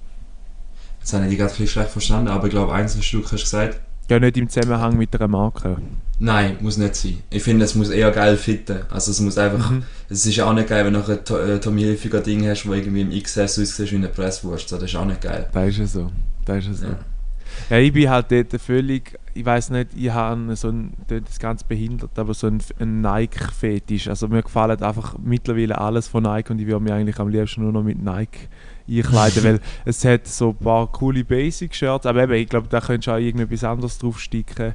Jetzt habe ich dich gerade ein bisschen schlecht verstanden, aber ich glaube, Einzelstück hast du gesagt. Ja, nicht im Zusammenhang mit einer Marke. Nein, muss nicht sein. Ich finde, es muss eher geil fitten. Also es muss einfach, Mhm. es ist auch nicht geil, wenn du ein äh, Tommy Hilfiger Ding hast, wo irgendwie im XS aussieht wie eine Presswurst. Das ist auch nicht geil. Das ist ja so. Das ist ja so. Ja. Ja, ich bin halt dort völlig, ich weiß nicht, ich habe so ein, das ganz behindert, aber so ein, ein Nike-Fetisch. Also mir gefällt einfach mittlerweile alles von Nike und ich würde mich eigentlich am liebsten nur noch mit Nike einkleiden, weil es hat so ein paar coole Basic-Shirts, aber eben, ich glaube, da könntest du auch irgendetwas anderes draufsticken.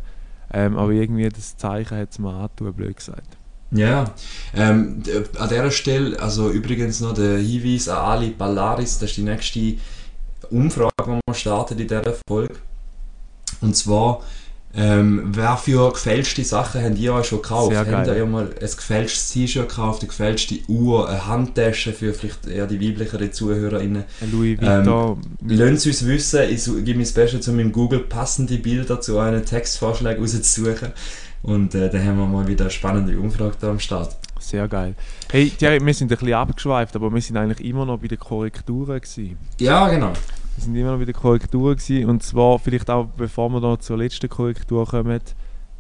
Ähm, aber irgendwie das Zeichen hat es mir angetan, blöd gesagt. Ja, ähm, an dieser Stelle, also übrigens noch der Hinweis an alle Ballaris, das ist die nächste Umfrage, die wir starten in dieser Folge. Und zwar, ähm, wer für gefälschte Sachen habt ihr euch schon gekauft? Sehr Habt ihr mal ein gefälschtes T-Shirt gekauft, eine gefälschte Uhr, eine Handtasche für vielleicht eher die weiblichere ZuhörerInnen? Louis Vuitton. Lasst es uns wissen, ich gebe mein Bestes, um im Google passende Bilder zu euren Textvorschlägen rauszusuchen. Und äh, dann haben wir mal wieder eine spannende Umfrage da am Start. Sehr geil. Hey, Thierry, wir sind ein bisschen abgeschweift, aber wir sind eigentlich immer noch bei den Korrekturen gewesen. Ja, genau. Wir sind immer noch den Korrekturen gewesen. Und zwar vielleicht auch, bevor wir noch zur letzten Korrektur kommen.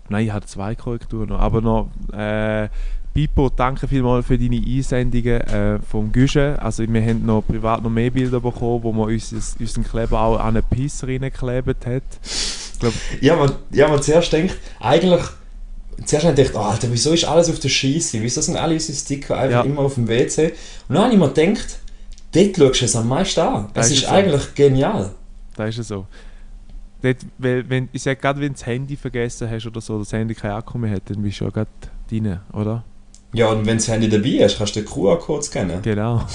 Nein, ich hatte zwei Korrekturen noch. Aber noch, äh, Pipo, danke vielmals für deine Einsendungen äh, vom Güsche. Also wir haben noch privat noch mehr Bilder bekommen, wo man uns, unseren Kleber auch an eine Pisse reingeklebt hat. Ich glaub, Ja, man, ja, man zuerst denkt, eigentlich, zuerst habe ich gedacht, oh, Alter, wieso ist alles auf der Scheisse? Wieso sind alle unsere Sticker einfach Ja. immer auf dem WC? Und dann habe ich mir gedacht, dort schaust du es am meisten an. Das Es ist ist so. eigentlich genial. Da ist es so. Dort, weil, wenn, ich sage gerade, wenn du das Handy vergessen hast oder so, das Handy keinen Akku mehr hat, dann bist du ja gerade drin, oder? Ja, und wenn das Handy dabei ist, kannst du den QR-Code scannen. Genau.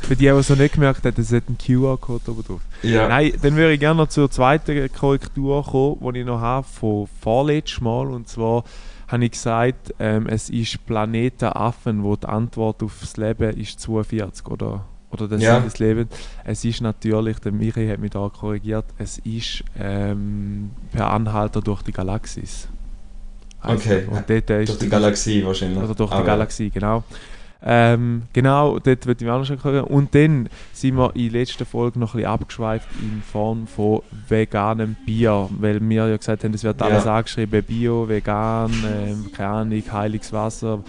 Für die, die es noch nicht gemerkt haben, es hat einen QR-Code oben drauf. Ja. Nein, dann würde ich gerne noch zur zweiten Korrektur kommen, die ich noch habe, von vorletztes Mal. Und zwar habe ich gesagt, ähm, es ist Planeten Affen, wo die Antwort auf das Leben ist 42 oder, oder der Ja. Sinn des Lebens. Es ist natürlich, der Michi hat mich da korrigiert, es ist ähm, per Anhalter durch die Galaxis. Heisst Okay. Und dort Durch die Galaxie wahrscheinlich. oder durch die Aber- Galaxie, genau. Ähm, genau, dort würde ich auch noch schon korrigieren. Und dann sind wir in der letzten Folge noch ein bisschen abgeschweift in Form von veganem Bier, weil wir ja gesagt haben, es wird Ja. alles angeschrieben, Bio, vegan, ähm, keine Ahnung, heiliges Wasser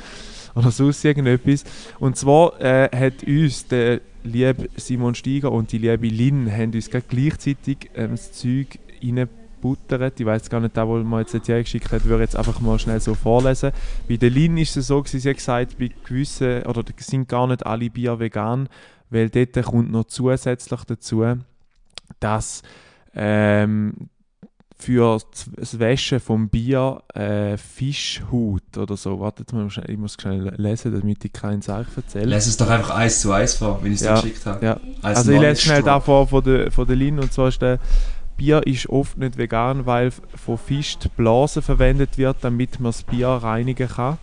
oder sonst irgendetwas. Und zwar äh, hat uns der liebe Simon Steiger und die liebe Lynn haben uns gleichzeitig ähm, das Zeug reingebuttert. Ich weiß gar nicht, da, wo man jetzt nicht geschickt hat, würde ich jetzt einfach mal schnell so vorlesen. Bei der Lynn ist es so, gewesen, sie hat gesagt, bei gewissen, oder sind gar nicht alle Bier vegan, weil dort kommt noch zusätzlich dazu, dass ähm, für das Waschen vom Bier äh, Fischhaut oder so, wartet mal, ich muss schnell lesen, damit ich keinen Zeichen erzähle. Lass es doch einfach eins zu eins vor, wenn ich es Ja, dir geschickt habe. ja. Als Also ich lese schnell da vor von der, von der Lin und zwar ist der Bier ist oft nicht vegan, weil von Fisch die Blase verwendet wird, damit man das Bier reinigen kann.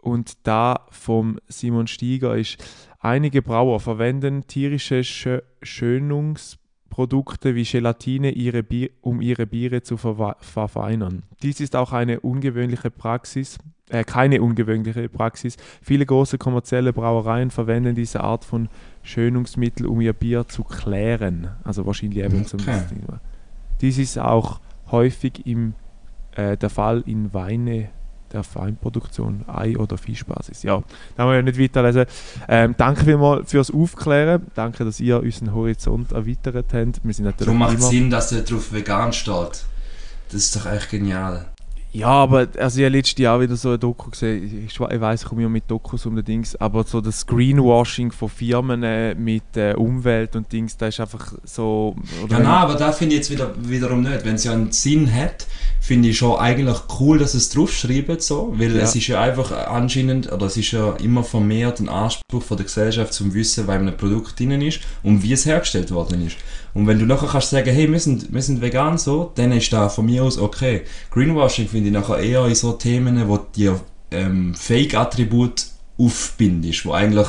Und da vom Simon Steiger ist, einige Brauer verwenden tierische Schö Schönungsprodukte wie Gelatine, ihre Bier, um ihre Biere zu verfeinern. Dies ist auch eine ungewöhnliche Praxis, äh, keine ungewöhnliche Praxis. Viele große kommerzielle Brauereien verwenden diese Art von Schönungsmittel, um ihr Bier zu klären. Also wahrscheinlich eben zum Okay. Dies ist auch häufig im, äh, der Fall in Weine der Feinproduktion, Ei- oder Fischbasis. Ja, da wollen wir ja nicht weiterlesen. Ähm, danke vielmals fürs Aufklären. Danke, dass ihr unseren Horizont erweitert habt. Wir sind natürlich Darum macht. Sinn, dass er drauf vegan steht. Das ist doch echt genial. Ja, aber also ich habe letztes Jahr wieder so ein Doku gesehen. Ich, ich weiß, ich komme ja mit Dokus um den Dings, aber so das Greenwashing von Firmen äh, mit äh, Umwelt und Dings, da ist einfach so. Ja, nein, aber da finde ich jetzt wieder, wiederum nicht. Wenn es ja einen Sinn hat, finde ich schon eigentlich cool, dass es draufschreiben so, weil Ja. es ist ja einfach anscheinend, oder es ist ja immer vermehrt ein Anspruch von der Gesellschaft zum Wissen, weil ein Produkt drin ist und wie es hergestellt worden ist. Und wenn du nachher kannst sagen, hey, wir sind, wir sind vegan so, dann ist da von mir aus okay. Greenwashing finde ich nachher eher in so Themen, wo dir ähm, Fake-Attribute aufbindest, wo eigentlich,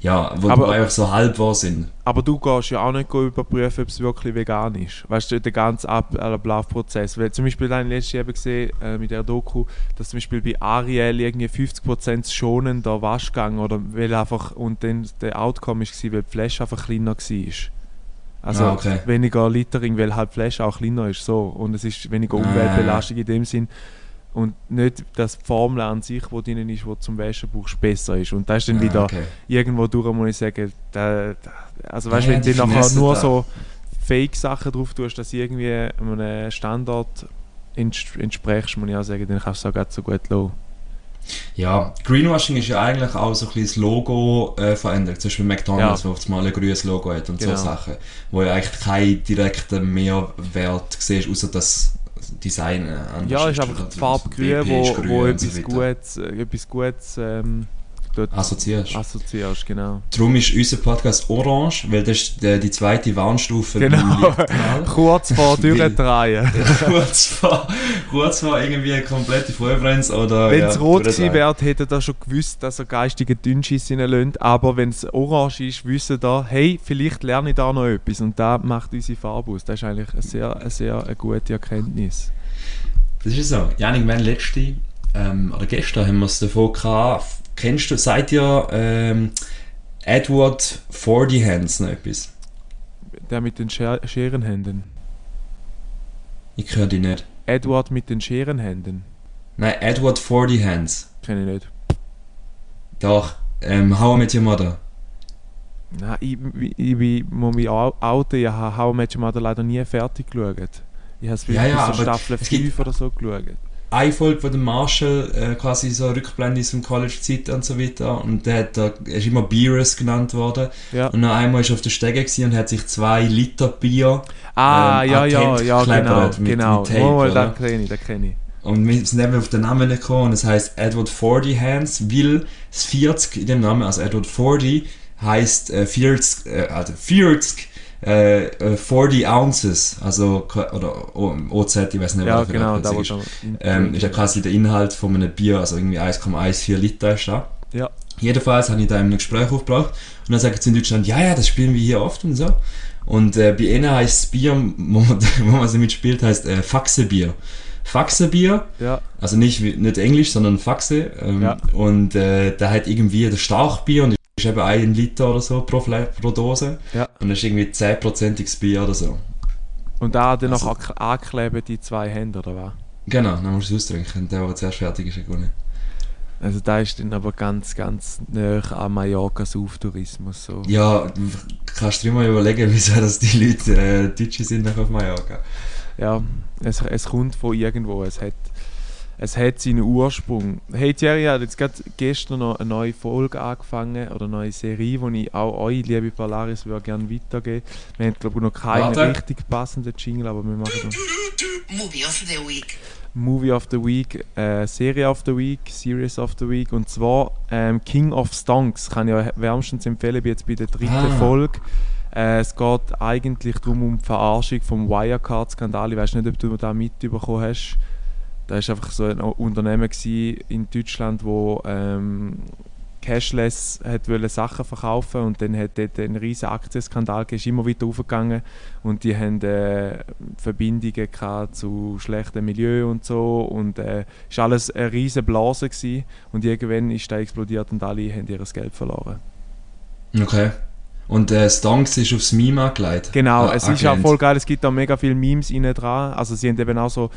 ja, wo Aber- einfach so halb wahr sind. Aber du gehst ja auch nicht überprüfen, ob es wirklich vegan ist. Weißt du, der ganze Ab Ablaufprozess. Weil zum Beispiel habe ich letztes Jahr gesehen, äh, mit der Doku, dass zum Beispiel bei Ariel irgendwie 50% schonender Waschgang oder weil einfach, und dann der Outcome ist, weil die Flasche einfach kleiner war. Also Ah, okay. weniger Littering, weil halt die Flasche auch kleiner ist. So. Und es ist weniger Ah. Umweltbelastung in dem Sinn. Und nicht, dass die Formel an sich, die drin ist, die zum Waschen brauchst, besser ist. Und das ist dann Ah, wieder okay. irgendwo durch, muss ich sagen, da, da, also weißt, Ja, wenn du nachher nur da. so Fake-Sachen drauf tust, dass sie irgendwie einem Standard ents- entsprichst, muss ich auch sagen, dann kannst du es auch so gut lassen. Ja, Greenwashing ist ja eigentlich auch so ein bisschen das Logo äh, verändert. Zum Beispiel McDonalds, Ja. wo auf einmal ein grünes Logo hat und Genau. so Sachen. Wo ja eigentlich keinen direkten Mehrwert siehst, außer das Design äh, anders Ja, ist einfach die Farbe grün, wo, wo so etwas, weiter. Gutes, äh, etwas Gutes ähm, dort Assoziierst. assoziierst, genau. Darum ist unser Podcast orange, weil das ist die, die zweite Warnstufe Genau. Kurz vor Durchdrehen. kurz, vor, kurz vor irgendwie eine komplette Vollbrenz oder... Wenn ja, es rot durchdrehen. gewesen wäre, hätte er schon gewusst, dass er geistige Dünnschiss reinlässt. Aber wenn es orange ist, wissen da, hey, vielleicht lerne ich da noch etwas. Und da macht unsere Farbe aus. Das ist eigentlich eine sehr, eine sehr eine gute Erkenntnis. Das ist so. Janik, mein letzte, ähm, oder gestern haben wir es davon gehabt. Kennst du, seid ihr ähm, Edward Forty Hands noch etwas? Der mit den Scher Scherenhänden. Ich höre die nicht. Edward mit den Scherenhänden. Nein, Edward Forty Hands. Kenne ich nicht. Doch, ähm, How I Met Your Mother. Nein, ich, ich, ich, muss mich outen. Ich habe How I Met Your Mother leider nie fertig geschaut. Ich habe es Ja, vielleicht ja, bis zur Staffel es gibt- 5 oder so geschaut. Eine Folge, wo der Marshall äh, quasi so Rückblende ist im College-Zeit und so weiter. Und der hat da, er ist immer Beerus genannt worden. Ja. Und noch einmal ist er auf der Stege und hat sich zwei Liter Bier Ah, ähm, ja, ja, ja, genau. mit- genau. mit Tape, oder? den kenne ich, den kenne ich. Und wir sind eben auf den Namen gekommen und es heisst Edward Forty Hands, weil das 40 in dem Namen, also Edward Forty, heisst äh, 40, äh, also 40, äh, äh, 40 Ounces, also, oder OZ, ich weiß nicht, Ja, was genau, da ist. Ähm, ist ja quasi der Inhalt von einem Bier, also irgendwie 1,14 Liter ist da. Ja. Jedenfalls habe ich da in einem Gespräch aufgebracht und dann sagen sie in Deutschland, ja, ja, das spielen wir hier oft und so. Und äh, bei ihnen heisst das Bier, wo man, wo man damit spielt, heisst äh, Faxebier. Faxebier, Ja, also nicht, nicht Englisch, sondern Faxe. Ähm, Ja. Und äh, da hat irgendwie das Starkbier und ist eben ein Liter oder so pro, Fle pro Dose. Ja. Und das ist irgendwie 10%iges Bier oder so. und da dann Also- noch ankleben die zwei Hände, oder was? Genau, dann musst du es austrinken. Der, der zuerst fertig ist, hat gewonnen. Also da ist dann aber ganz, ganz näher an Mallorca Sauftourismus. So. Ja, du kannst dir mal überlegen, wieso dass die Leute äh, Deutsche sind auf Mallorca. Ja, es, es kommt von irgendwo. Es hat, es hat seinen Ursprung. Hey Thierry hat jetzt gerade gestern noch eine neue Folge angefangen oder eine neue Serie, die ich auch euch, liebe Polaris, würde gerne weitergeben. Wir haben glaube ich noch keinen Warte. richtig passenden Jingle, aber wir machen noch Movie of the Week. Movie of the Week, äh, Serie of the Week, Series of the Week und zwar ähm, King of Stonks kann ich euch wärmstens empfehlen, bin jetzt bei der dritten Ah. Folge. Äh, es geht eigentlich darum, um die Verarschung vom Wirecard-Skandal. Ich weiß nicht, ob du da mitbekommen hast. Da war einfach so ein Unternehmen in Deutschland, wo ähm, cashless hat wollte Sachen verkaufen und dann hat dort einen riesen Aktienskandal ist immer weiter aufgegangen und die haben äh, Verbindungen zu schlechtem Milieu und so und äh, ist alles eine riesige Blase gewesen und irgendwann ist da explodiert und alle haben ihr Geld verloren. Okay. Und äh, Stonks ist aufs Meme angelegt. Genau, Ah, es ist auch voll geil, es gibt da mega viele Memes innen dran. Also sie haben eben auch so,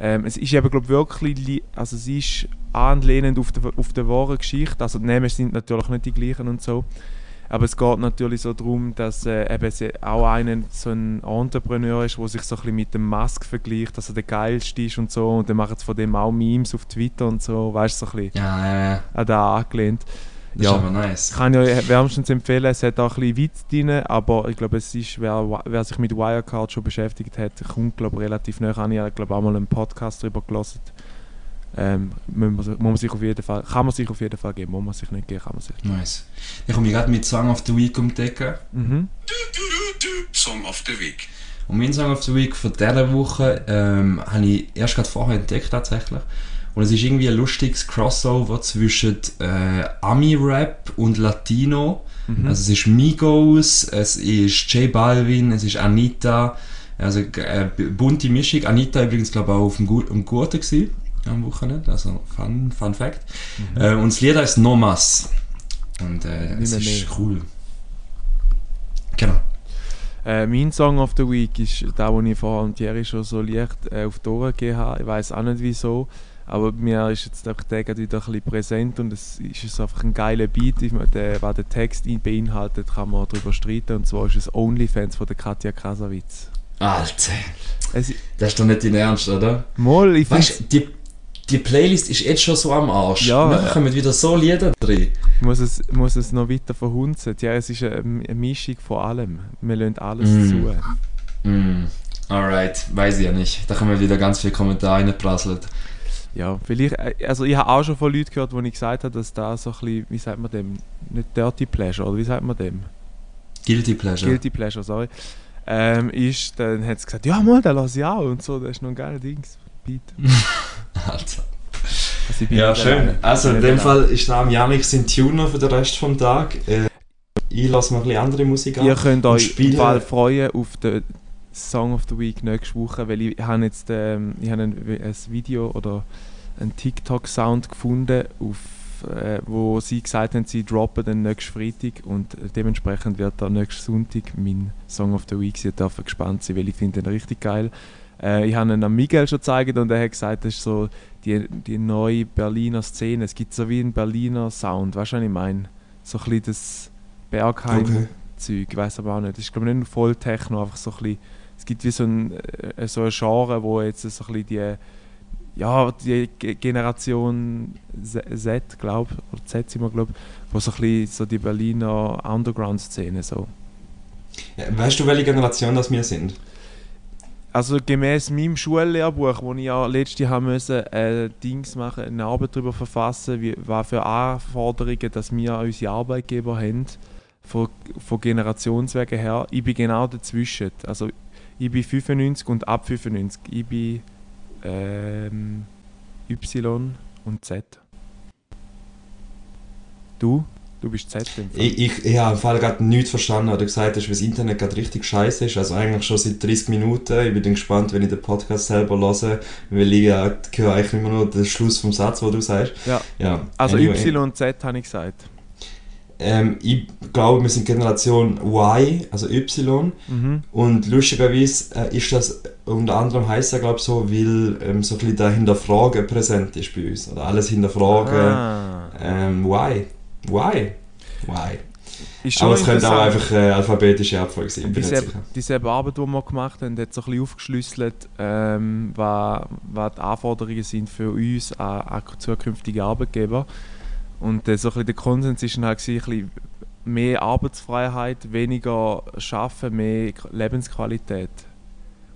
ähm, es ist eben glaube wirklich, li- also es ist anlehnend auf die, auf die wahre Geschichte. Also die Namen sind natürlich nicht die gleichen und so. Aber es geht natürlich so darum, dass äh, eben auch einen, so ein Entrepreneur ist, der sich so ein bisschen mit dem Musk vergleicht, dass er der geilste ist und so. Und dann machen sie von dem auch Memes auf Twitter und so, weißt du, so ein bisschen Ja, ja, ja. an da angelehnt. Das Ja. ist aber nice. Kann ich euch wärmstens empfehlen, es hat auch ein bisschen Witz drin, aber ich glaube, es ist, wer, wer sich mit Wirecard schon beschäftigt hat, kommt glaube ich, relativ näher an. Ich habe glaube auch mal einen Podcast darüber gelesen. Ähm, muss, man, sich- muss man sich auf jeden Fall, kann man sich auf jeden Fall geben, muss man sich nicht geben, kann man sich Nice. Ich komme gerade mit Song of the Week umdecken. mhm. Song of the Week. Und mein Song of the Week von dieser Woche ähm, habe ich erst gerade vorher entdeckt tatsächlich. Und es ist irgendwie ein lustiges Crossover zwischen äh, Ami-Rap und Latino. Mhm. Also es ist Migos, es ist J Balvin, es ist Anita. Also äh, bunte Mischung. Anita übrigens glaube ich auch auf dem, Gu am Gurten gewesen, am Wochenende. Also Fun, Fun Fact. Äh, und das Lied heißt No Mas. Und äh, es ist mehr. cool. Genau. Äh, mein Song of the Week ist der, den ich vorher und Thierry schon so leicht äh, auf die Ohren gegeben habe. Ich weiß auch nicht wieso, aber mir ist jetzt einfach der gerade wieder ein bisschen präsent und es ist einfach ein geiler Beat. Ich, der, was der Text ihn beinhaltet, kann man darüber streiten. Und zwar ist es Onlyfans von der Katja Krasavitz. Alter, Es, das ist doch nicht dein Ernst, oder? Moll, ich Weißt du, die, die Playlist ist jetzt schon so am Arsch. Ja. Und dann kommen wieder so Lieder drin. Ich muss es, muss es noch weiter verhunzen. Ja, es ist eine, eine Mischung von allem. Wir lassen alles Mm. zu. Mm, alright, weiß ich ja nicht. Da kommen wieder ganz viele Kommentare reinprasselt. Ja, vielleicht, äh, also ich habe auch schon von Leuten gehört, wo ich gesagt habe, dass da so ein bisschen, wie sagt man dem, nicht Dirty Pleasure, oder wie sagt man dem? Guilty Pleasure. Guilty Pleasure, sorry. Ähm, ist, dann hat sie gesagt, ja mal, den lasse ich auch und so, das ist noch ein geiler Dings. Beat. Alter. Also Ja, schön. Also in dem. Fall ist der Janik sein Tuner für den Rest vom Tag. Äh, ich lasse mal ein bisschen andere Musik an. Ihr könnt euch Fall freuen auf den Song of the Week nächste Woche, weil ich habe jetzt ähm, ich habe ein, ein Video oder einen TikTok-Sound gefunden, auf, äh, wo sie gesagt haben, sie droppen den nächsten Freitag und dementsprechend wird der nächste Sonntag mein Song of the Week sein. Dürft gespannt sein, weil ich finde den richtig geil. Äh, ich habe ihn an Miguel schon gezeigt und er hat gesagt, das ist so die, die neue Berliner Szene. Es gibt so wie einen Berliner Sound, weißt du, was ich meine? So ein bisschen das Bergheim. Okay. Ich weiß aber auch nicht. Das ist glaube ich nicht voll Techno, einfach so ein bisschen, es gibt wie so ein, äh, so ein Genre, wo jetzt so ein bisschen die, ja, die Ge- Generation Z, glaube oder Z sind wir glaube wo so ein bisschen so die Berliner Underground-Szene so. Ja, weißt du, welche Generation das wir sind? Also gemäß meinem Schullehrbuch, wo ich ja letztes Jahr haben müssen, äh, Dings machen, eine Arbeit darüber verfassen, wie, was für Anforderungen, dass wir an unsere Arbeitgeber haben, von, von Generationswegen her. Ich bin genau dazwischen. Also ich bin 95 und ab 95. Ich bin ähm, Y und Z. Du? Du bist Z. Ich, ich, ich habe im Fall gerade nichts verstanden oder gesagt, hast, weil das Internet gerade richtig scheiße ist. Also eigentlich schon seit 30 Minuten. Ich bin dann gespannt, wenn ich den Podcast selber höre, weil ich ja, höre eigentlich immer nur den Schluss vom Satz, den du sagst. Ja. ja. Also anyway. Y und Z habe ich gesagt. Ähm, ich glaube, wir sind Generation Y, also Y. Mhm. Und lustigerweise äh, ist das unter anderem heisst ja, glaube ich, so, weil ähm, so ein bisschen der Hinterfragen präsent ist bei uns. Oder alles hinterfragen. Ah. Ähm, why? Why? Why? Aber es könnte auch einfach äh, alphabetische Abfolge sein, Diese, dieselbe Arbeit, die wir gemacht haben, hat so ein bisschen aufgeschlüsselt, ähm, was, was die Anforderungen sind für uns an, an zukünftige Arbeitgeber. Und äh, so ein der Konsens ist dann halt gewesen, mehr Arbeitsfreiheit, weniger Schaffen, mehr Lebensqualität.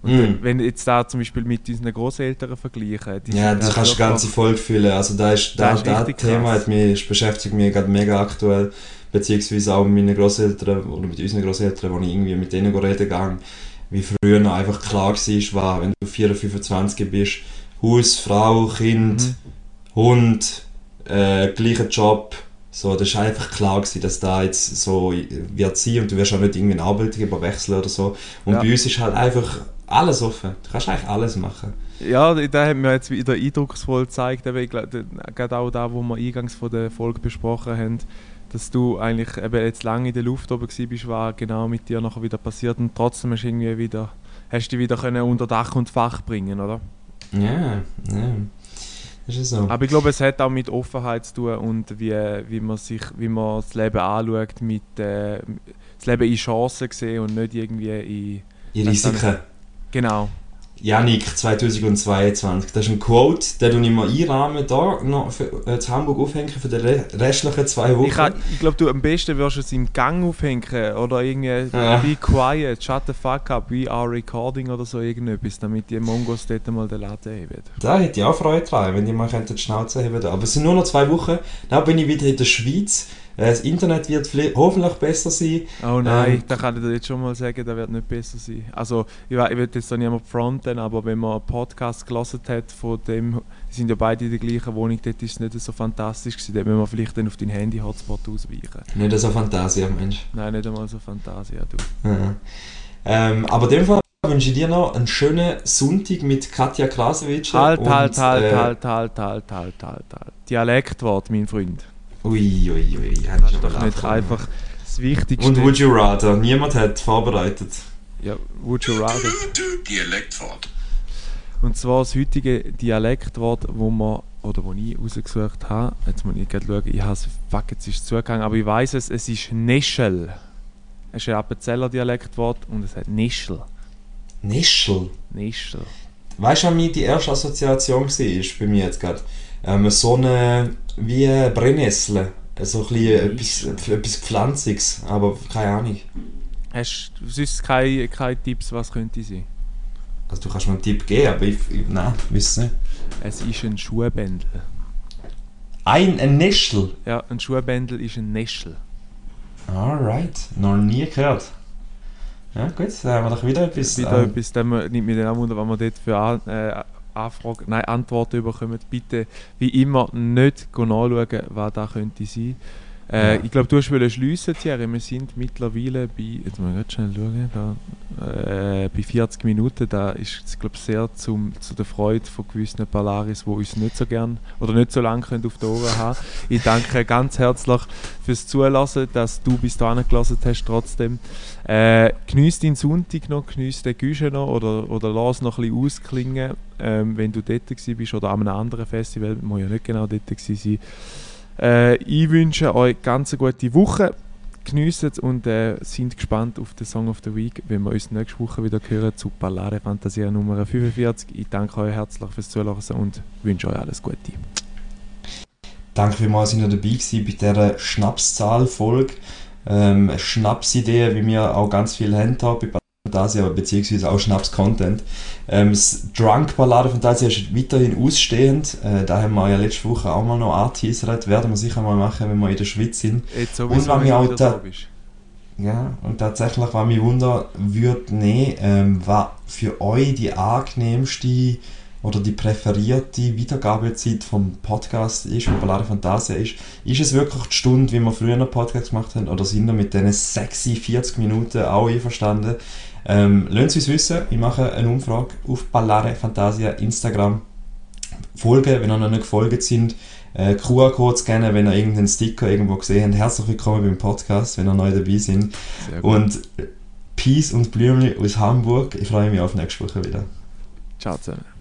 Und Mm. wenn- wenn jetzt da zum Beispiel mit unseren Großeltern vergleichen, Ja, das kannst du locker- Folge füllen. Also da ist, da, Das Thema hat mich, beschäftigt mich gerade mega aktuell. Beziehungsweise auch mit meinen Großeltern oder mit unseren Großeltern, wo ich irgendwie mit denen reden gegangen wie früher noch einfach klar war, war, wenn du 24, 25 bist, Haus, Frau, Kind, Mhm. Hund, äh, gleicher Job, so, das war einfach klar gewesen, dass da jetzt so wird sein und du wirst auch nicht irgendwie einen Arbeitgeber wechseln oder so. Und Ja. bei uns ist halt einfach alles offen. Du kannst eigentlich alles machen. Ja, da hat mir jetzt wieder eindrucksvoll gezeigt, eben, gerade auch da, wo wir eingangs von der Folge besprochen haben, dass du eigentlich eben jetzt lange in der Luft oben bist, was genau mit dir nachher wieder passiert und trotzdem hast du irgendwie wieder, hast du dich wieder können unter Dach und Fach bringen, oder? Ja, ja. Das ist so. Aber ich glaube, es hat auch mit Offenheit zu tun und wie, wie man sich, wie man das Leben anschaut, mit äh, das Leben in Chancen sehen und nicht irgendwie in Die Risiken. genau. Janik 2022. Das ist ein Quote, den du ich mal einrahmen da noch für, äh, zu Hamburg aufhängen für die re restlichen zwei Wochen. Ich, kann- ich glaube, du am besten wirst es im Gang aufhängen oder irgendwie Ja. be quiet, shut the fuck up, we are recording oder so irgendetwas, damit die Mongos dort mal den Laden heben. Da hätte ich auch Freude dran, wenn die mal die Schnauze heben. Aber es sind nur noch zwei Wochen, dann bin ich wieder in der Schweiz. Das Internet wird hoffentlich besser sein. Oh nein, Ähm. da kann ich dir jetzt schon mal sagen, das wird nicht besser sein. Also, ich, ich will jetzt da niemand fronten, aber wenn man einen Podcast gelesen hat von dem, die sind ja beide in der gleichen Wohnung, dort ist es nicht so fantastisch gewesen, dort müssen wir vielleicht dann auf deinen Handy-Hotspot ausweichen. Nicht so Fantasie, Mensch. Nein, nicht einmal so Fantasie, ja, du. Ja. Ähm, aber in dem Fall wünsche ich dir noch einen schönen Sonntag mit Katja Krasowitsch. Halt, und, halt, halt, äh, halt, halt, halt, halt, halt, halt. Dialektwort, mein Freund. Ui, ui, ui. Das ist doch nicht einfach das Wichtigste. Und Would You Rather? Niemand hat vorbereitet. Ja, would you rather? Dialektwort. Und zwar das heutige Dialektwort, wo man oder wo ich rausgesucht habe. Jetzt muss ich gerade schauen, ich habe es, fuck, jetzt ist es zugegangen, aber ich weiß es, es ist Nischel. Es ist ein Appenzeller Dialektwort und es hat Nischel. Nischel. Nischel. Weißt du, was die erste Assoziation war bei mir jetzt gerade? Ähm, so eine, wie Brennnessel. So ein bisschen etwas, etwas Pflanziges, aber keine Ahnung. Hast du sonst keine, keine Tipps, was könnte sein? Also du kannst mir einen Tipp geben, aber ich, ich nein, weiß nicht. Es ist ein Schuhbändel. Ein, ein Nischel? Ja, ein Schuhbändel ist ein Nischel. Alright, noch nie gehört. Ja gut, dann haben wir doch wieder etwas. Wieder äh, etwas, dann nimmt mich dann auch wunder, was wir dort für An äh, Anfragen, nein, Antworten bekommen. Bitte, wie immer, nicht nachschauen, was da könnte sein. Äh, Ja. Ich glaube, du hast schliessen, Thierry. Wir sind mittlerweile bei, jetzt ganz schnell schauen, da, äh, bei 40 Minuten. Da ist es, glaube sehr zum, zu der Freude von gewissen Polaris, die uns nicht so gern oder nicht so lange können auf die Ohren haben. Ich danke ganz herzlich fürs Zulassen, dass du bis dahin gelassen hast trotzdem. Äh, geniess deinen Sonntag noch, geniess den Güsche noch oder, oder lass noch ein bisschen ausklingen, ähm, wenn du dort bist oder an einem anderen Festival, muss ja nicht genau dort sein. Äh, ich wünsche euch ganz eine gute Woche, geniessen es und äh, sind gespannt auf den Song of the Week, wenn wir uns nächste Woche wieder hören zu Ballare Fantasia Nummer 45. Ich danke euch herzlich fürs Zuhören und wünsche euch alles Gute. Danke vielmals, dass ihr dabei gewesen bei dieser Schnapszahl-Folge. Ähm, eine Schnapsidee, wie wir auch ganz viel haben bei Fantasia, beziehungsweise auch Schnaps-Content. Ähm, das Drunk-Ballade Fantasia ist weiterhin ausstehend. Äh, da haben wir ja letzte Woche auch mal noch angeteasert. Werden wir sicher mal machen, wenn wir in der Schweiz sind. Jetzt Und sowieso, wenn wenn wir auch da- bist. Ja, und tatsächlich, was mich wunder würde nehmen, ähm, was für euch die angenehmste oder die präferierte Wiedergabezeit vom Podcast ist, von Ballade Fantasia ist. Ist es wirklich die Stunde, wie wir früher einen Podcast gemacht haben, oder sind wir mit diesen sexy 40 Minuten auch einverstanden? Ähm, lasst es uns wissen, ich mache eine Umfrage auf Ballare Fantasia Instagram. Folgen, wenn ihr noch nicht gefolgt sind. Äh, QR-Codes gerne, wenn ihr irgendeinen Sticker irgendwo gesehen habt. Herzlich willkommen beim Podcast, wenn ihr neu dabei sind. Und Peace und Blümli aus Hamburg. Ich freue mich auf nächste Woche wieder. Ciao zusammen.